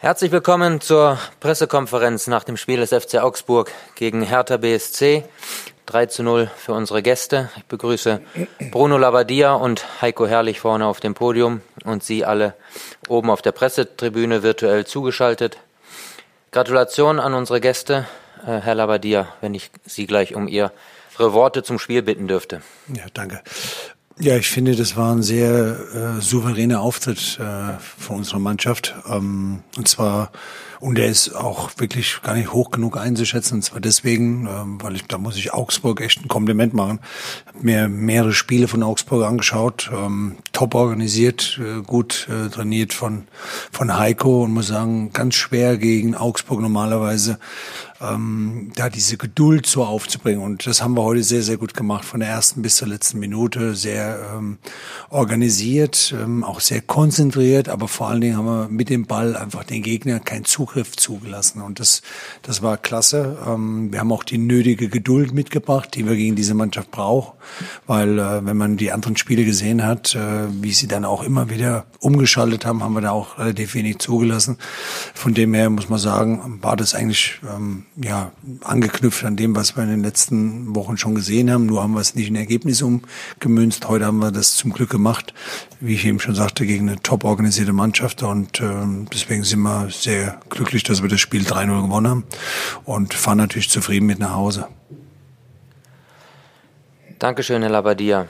Herzlich willkommen zur Pressekonferenz nach dem Spiel des FC Augsburg gegen Hertha BSC. 3 zu 0 für unsere Gäste. Ich begrüße Bruno Labbadia und Heiko Herrlich vorne auf dem Podium und Sie alle oben auf der Pressetribüne virtuell zugeschaltet. Gratulation an unsere Gäste. Äh, Herr Labbadia, wenn ich Sie gleich um Ihre Worte zum Spiel bitten dürfte. Ja, danke. Ja, ich finde, das war ein sehr äh, souveräner Auftritt äh, von unserer Mannschaft. Ähm, und zwar, und der ist auch wirklich gar nicht hoch genug einzuschätzen. Und zwar deswegen, ähm, weil ich, da muss ich Augsburg echt ein Kompliment machen. Habe mir mehrere Spiele von Augsburg angeschaut, ähm, top organisiert, äh, gut äh, trainiert von, von Heiko und muss sagen, ganz schwer gegen Augsburg normalerweise ähm, da diese Geduld so aufzubringen. Und das haben wir heute sehr, sehr gut gemacht, von der ersten bis zur letzten Minute, sehr ähm, organisiert, ähm, auch sehr konzentriert, aber vor allen Dingen haben wir mit dem Ball einfach den Gegner keinen Zugriff zugelassen. Und das, das war klasse. Ähm, wir haben auch die nötige Geduld mitgebracht, die wir gegen diese Mannschaft brauchen, weil äh, wenn man die anderen Spiele gesehen hat, äh, wie sie dann auch immer wieder umgeschaltet haben, haben wir da auch relativ wenig zugelassen. Von dem her muss man sagen, war das eigentlich ähm, ja, angeknüpft an dem, was wir in den letzten Wochen schon gesehen haben. Nur haben wir es nicht in Ergebnis umgemünzt. Heute haben wir das zum Glück gemacht, wie ich eben schon sagte, gegen eine top organisierte Mannschaft. Und äh, deswegen sind wir sehr glücklich, dass wir das Spiel 3-0 gewonnen haben und fahren natürlich zufrieden mit nach Hause. Dankeschön, Herr Labadia.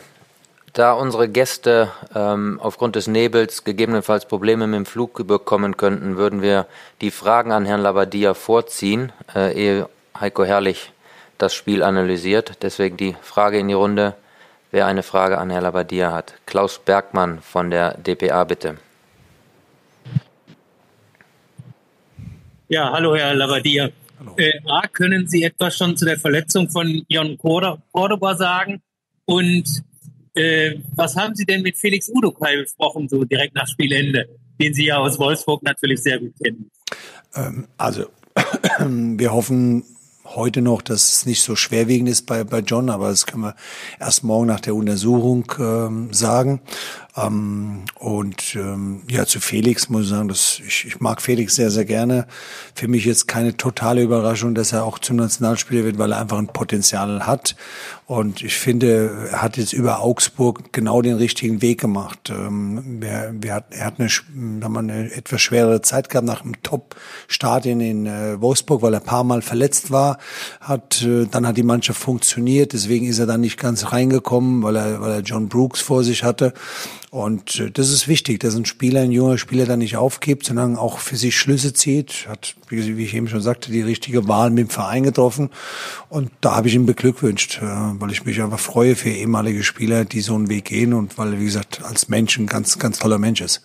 Da unsere Gäste ähm, aufgrund des Nebels gegebenenfalls Probleme mit dem Flug bekommen könnten, würden wir die Fragen an Herrn Labadia vorziehen, äh, ehe Heiko Herrlich das Spiel analysiert. Deswegen die Frage in die Runde, wer eine Frage an Herrn Labadia hat. Klaus Bergmann von der DPA, bitte. Ja, hallo Herr Labadia. Hallo. Äh, A, können Sie etwas schon zu der Verletzung von Jon Cordoba sagen? Und äh, was haben Sie denn mit Felix Udokai besprochen, so direkt nach Spielende, den Sie ja aus Wolfsburg natürlich sehr gut kennen? Ähm, also, wir hoffen heute noch, dass es nicht so schwerwiegend ist bei, bei John, aber das können wir erst morgen nach der Untersuchung ähm, sagen. Ähm, und ähm, ja, zu Felix muss ich sagen, dass ich, ich mag Felix sehr, sehr gerne. Für mich jetzt keine totale Überraschung, dass er auch zum Nationalspieler wird, weil er einfach ein Potenzial hat. Und ich finde, er hat jetzt über Augsburg genau den richtigen Weg gemacht. Ähm, wir, wir hat, er hat eine, haben eine etwas schwerere Zeit gehabt nach einem Top-Start in, in äh, Wolfsburg, weil er ein paar Mal verletzt war. Hat, äh, dann hat die Mannschaft funktioniert, deswegen ist er dann nicht ganz reingekommen, weil er, weil er John Brooks vor sich hatte. Und äh, das ist wichtig, dass ein Spieler, ein junger Spieler dann nicht aufgibt, sondern auch für sich Schlüsse zieht. Hat, wie ich eben schon sagte, die richtige Wahl mit dem Verein getroffen. Und da habe ich ihn beglückwünscht, äh, weil ich mich einfach freue für ehemalige Spieler, die so einen Weg gehen und weil er, wie gesagt, als Mensch ein ganz, ganz toller Mensch ist.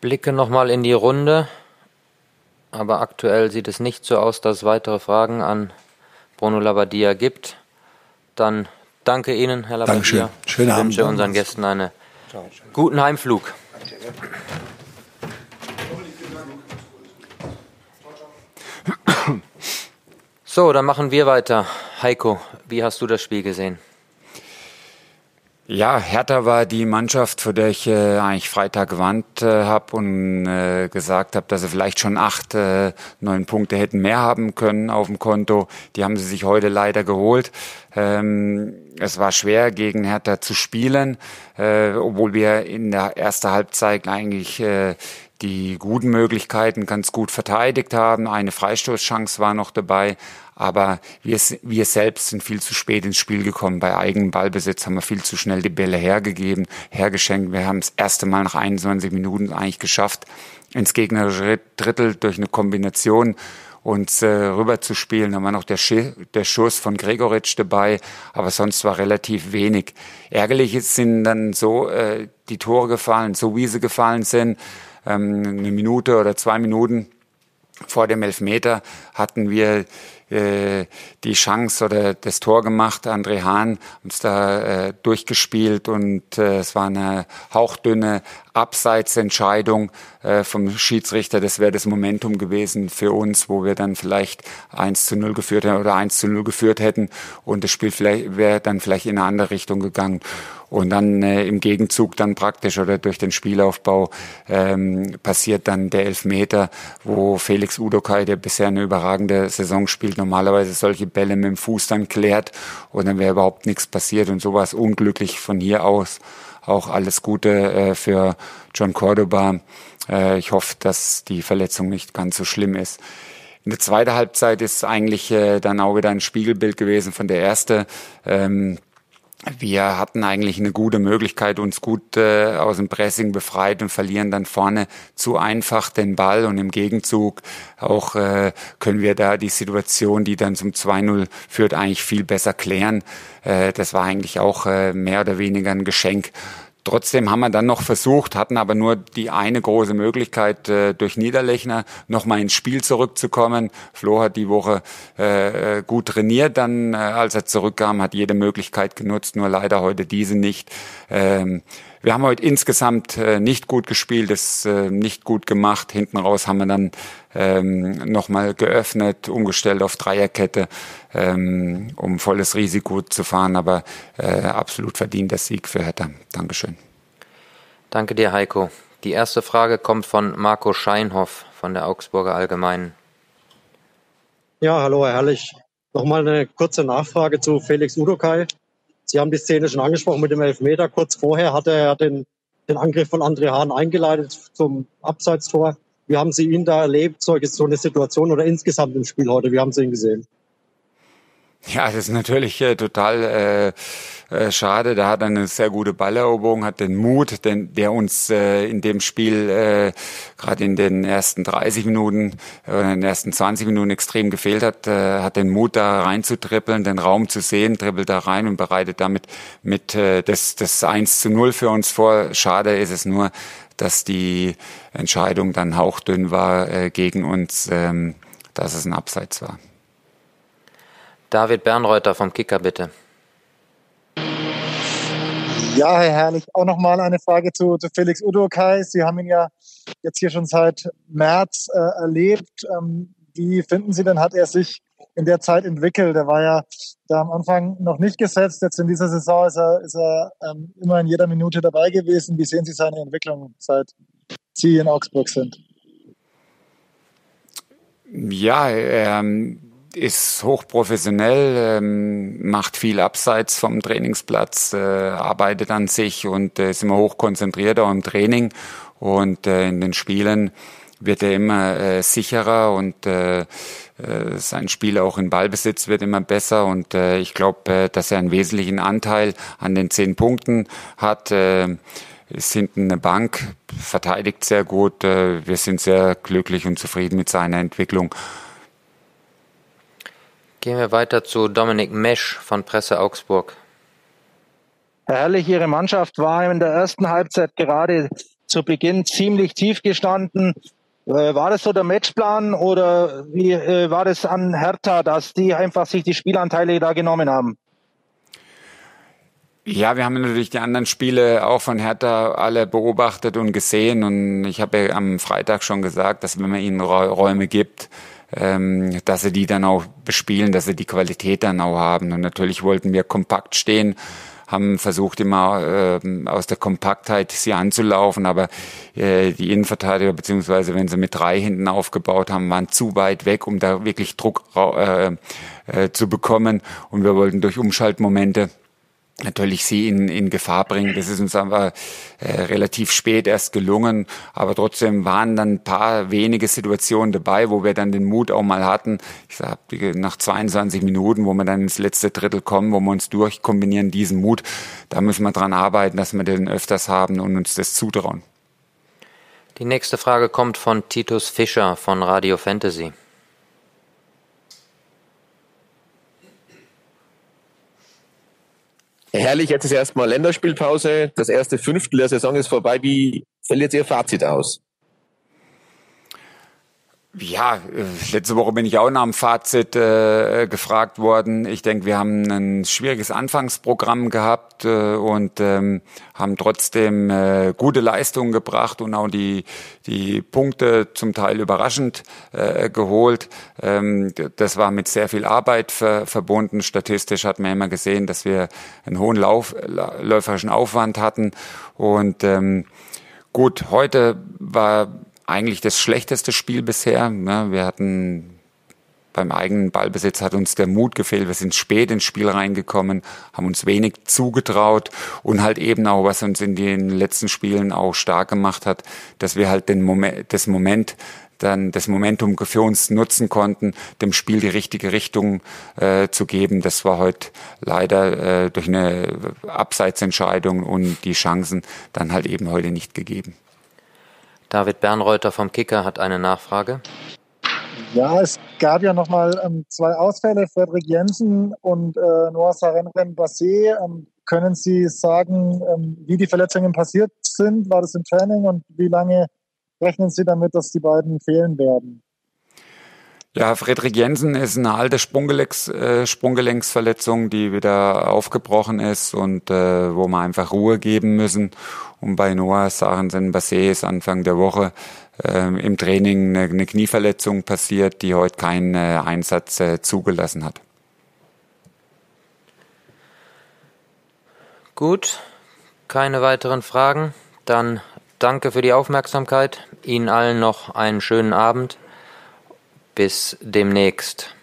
Blicke nochmal in die Runde. Aber aktuell sieht es nicht so aus, dass es weitere Fragen an Bruno Labbadia gibt. Dann Danke Ihnen, Herr Labadia. Dankeschön. Schönen Abend. Ich wünsche unseren Gästen einen guten Heimflug. So, dann machen wir weiter. Heiko, wie hast du das Spiel gesehen? Ja, Hertha war die Mannschaft, für der ich äh, eigentlich Freitag gewarnt äh, habe und äh, gesagt habe, dass sie vielleicht schon acht, äh, neun Punkte hätten mehr haben können auf dem Konto. Die haben sie sich heute leider geholt. Ähm, es war schwer, gegen Hertha zu spielen, äh, obwohl wir in der ersten Halbzeit eigentlich äh, die guten Möglichkeiten ganz gut verteidigt haben. Eine Freistoßchance war noch dabei, aber wir, wir selbst sind viel zu spät ins Spiel gekommen. Bei eigenem Ballbesitz haben wir viel zu schnell die Bälle hergegeben, hergeschenkt. Wir haben das erste Mal nach 21 Minuten eigentlich geschafft, ins gegnerische Drittel durch eine Kombination uns äh, rüber zu spielen. Da war noch der, Sch der Schuss von Gregoritsch dabei, aber sonst war relativ wenig. Ärgerlich sind dann so äh, die Tore gefallen, so wie sie gefallen sind. Ähm, eine Minute oder zwei Minuten vor dem Elfmeter hatten wir äh, die Chance oder das Tor gemacht. André Hahn uns da äh, durchgespielt und äh, es war eine hauchdünne Abseitsentscheidung äh, vom Schiedsrichter. Das wäre das Momentum gewesen für uns, wo wir dann vielleicht 1 zu 0 geführt hätten oder 1 zu 0 geführt hätten und das Spiel wäre dann vielleicht in eine andere Richtung gegangen. Und dann äh, im Gegenzug dann praktisch oder durch den Spielaufbau ähm, passiert dann der Elfmeter, wo Felix Udokai, der bisher eine überragende Saison spielt, normalerweise solche Bälle mit dem Fuß dann klärt und dann wäre überhaupt nichts passiert und sowas unglücklich von hier aus. Auch alles Gute äh, für John Cordoba. Äh, ich hoffe, dass die Verletzung nicht ganz so schlimm ist. In der zweiten Halbzeit ist eigentlich äh, dann auch wieder ein Spiegelbild gewesen von der ersten. Ähm, wir hatten eigentlich eine gute Möglichkeit, uns gut äh, aus dem Pressing befreit und verlieren dann vorne zu einfach den Ball und im Gegenzug auch äh, können wir da die Situation, die dann zum 2-0 führt, eigentlich viel besser klären. Äh, das war eigentlich auch äh, mehr oder weniger ein Geschenk Trotzdem haben wir dann noch versucht, hatten aber nur die eine große Möglichkeit, äh, durch Niederlechner nochmal ins Spiel zurückzukommen. Flo hat die Woche äh, gut trainiert, dann äh, als er zurückkam, hat jede Möglichkeit genutzt, nur leider heute diese nicht. Ähm, wir haben heute insgesamt äh, nicht gut gespielt, es äh, nicht gut gemacht. Hinten raus haben wir dann ähm, nochmal geöffnet, umgestellt auf Dreierkette, ähm, um volles Risiko zu fahren. Aber äh, absolut verdient der Sieg für Hertha. Dankeschön. Danke dir, Heiko. Die erste Frage kommt von Marco Scheinhoff von der Augsburger Allgemeinen. Ja, hallo, Herr Herrlich. Nochmal eine kurze Nachfrage zu Felix Udokai. Sie haben die Szene schon angesprochen mit dem Elfmeter. Kurz vorher hat er den, den Angriff von André Hahn eingeleitet zum Abseitstor. Wie haben Sie ihn da erlebt, so eine Situation oder insgesamt im Spiel heute? Wie haben Sie ihn gesehen? Ja, das ist natürlich äh, total äh, äh, schade. Da hat er eine sehr gute Balleroberung, hat den Mut, den, der uns äh, in dem Spiel äh, gerade in den ersten 30 Minuten oder in den ersten 20 Minuten extrem gefehlt hat, äh, hat den Mut da reinzutrippeln, den Raum zu sehen, trippelt da rein und bereitet damit mit äh, das, das 1 zu 0 für uns vor. Schade ist es nur, dass die Entscheidung dann hauchdünn war äh, gegen uns, ähm, dass es ein Abseits war. David Bernreuter vom Kicker, bitte. Ja, Herr Herrlich, auch nochmal eine Frage zu, zu Felix Udokai. Sie haben ihn ja jetzt hier schon seit März äh, erlebt. Ähm, wie finden Sie denn, hat er sich in der Zeit entwickelt? Er war ja da am Anfang noch nicht gesetzt. Jetzt in dieser Saison ist er, ist er ähm, immer in jeder Minute dabei gewesen. Wie sehen Sie seine Entwicklung, seit Sie in Augsburg sind? Ja, ähm, ist hochprofessionell, ähm, macht viel abseits vom Trainingsplatz, äh, arbeitet an sich und äh, ist immer hochkonzentriert auch im Training und äh, in den Spielen wird er immer äh, sicherer und äh, äh, sein Spiel auch in Ballbesitz wird immer besser und äh, ich glaube, äh, dass er einen wesentlichen Anteil an den zehn Punkten hat. Äh, ist hinten eine Bank, verteidigt sehr gut. Äh, wir sind sehr glücklich und zufrieden mit seiner Entwicklung. Gehen wir weiter zu Dominik Mesch von Presse Augsburg. Herr Herrlich, Ihre Mannschaft war in der ersten Halbzeit gerade zu Beginn ziemlich tief gestanden. Äh, war das so der Matchplan oder wie äh, war das an Hertha, dass die einfach sich die Spielanteile da genommen haben? Ja, wir haben natürlich die anderen Spiele auch von Hertha alle beobachtet und gesehen und ich habe ja am Freitag schon gesagt, dass wenn man ihnen Räume gibt, ähm, dass sie die dann auch bespielen, dass sie die Qualität dann auch haben. Und natürlich wollten wir kompakt stehen, haben versucht immer äh, aus der Kompaktheit sie anzulaufen, aber äh, die Innenverteidiger, beziehungsweise wenn sie mit drei hinten aufgebaut haben, waren zu weit weg, um da wirklich Druck äh, äh, zu bekommen. Und wir wollten durch Umschaltmomente natürlich sie in, in Gefahr bringen. Das ist uns aber äh, relativ spät erst gelungen, aber trotzdem waren dann ein paar wenige Situationen dabei, wo wir dann den Mut auch mal hatten. Ich sag, nach 22 Minuten, wo wir dann ins letzte Drittel kommen, wo wir uns durchkombinieren, diesen Mut, da müssen wir dran arbeiten, dass wir den öfters haben und uns das zutrauen. Die nächste Frage kommt von Titus Fischer von Radio Fantasy. Herrlich, jetzt ist erstmal Länderspielpause. Das erste Fünftel der Saison ist vorbei. Wie fällt jetzt Ihr Fazit aus? Ja, äh, letzte Woche bin ich auch nach dem Fazit äh, gefragt worden. Ich denke, wir haben ein schwieriges Anfangsprogramm gehabt äh, und ähm, haben trotzdem äh, gute Leistungen gebracht und auch die, die Punkte zum Teil überraschend äh, geholt. Ähm, das war mit sehr viel Arbeit ver verbunden. Statistisch hat man immer gesehen, dass wir einen hohen Lauf, läuferischen Aufwand hatten und ähm, Gut, heute war eigentlich das schlechteste Spiel bisher. Ne? Wir hatten beim eigenen Ballbesitz hat uns der Mut gefehlt. Wir sind spät ins Spiel reingekommen, haben uns wenig zugetraut und halt eben auch, was uns in den letzten Spielen auch stark gemacht hat, dass wir halt den Moment, das Moment dann das Momentum für uns nutzen konnten, dem Spiel die richtige Richtung äh, zu geben. Das war heute leider äh, durch eine Abseitsentscheidung und die Chancen dann halt eben heute nicht gegeben. David Bernreuter vom Kicker hat eine Nachfrage. Ja, es gab ja nochmal ähm, zwei Ausfälle, Frederik Jensen und äh, Noah Sarenren Bassé. Ähm, können Sie sagen, ähm, wie die Verletzungen passiert sind? War das im Training und wie lange rechnen Sie damit, dass die beiden fehlen werden? Ja, Friedrich Jensen ist eine alte Sprunggelenks, äh, Sprunggelenksverletzung, die wieder aufgebrochen ist und äh, wo wir einfach Ruhe geben müssen. Und bei Noah Sarensen Bassé ist Anfang der Woche äh, im Training eine, eine, Knieverletzung passiert, die heute keinen äh, Einsatz äh, zugelassen hat. Gut, keine weiteren Fragen. Dann danke für die Aufmerksamkeit. Ihnen allen noch einen schönen Abend. Bis demnächst.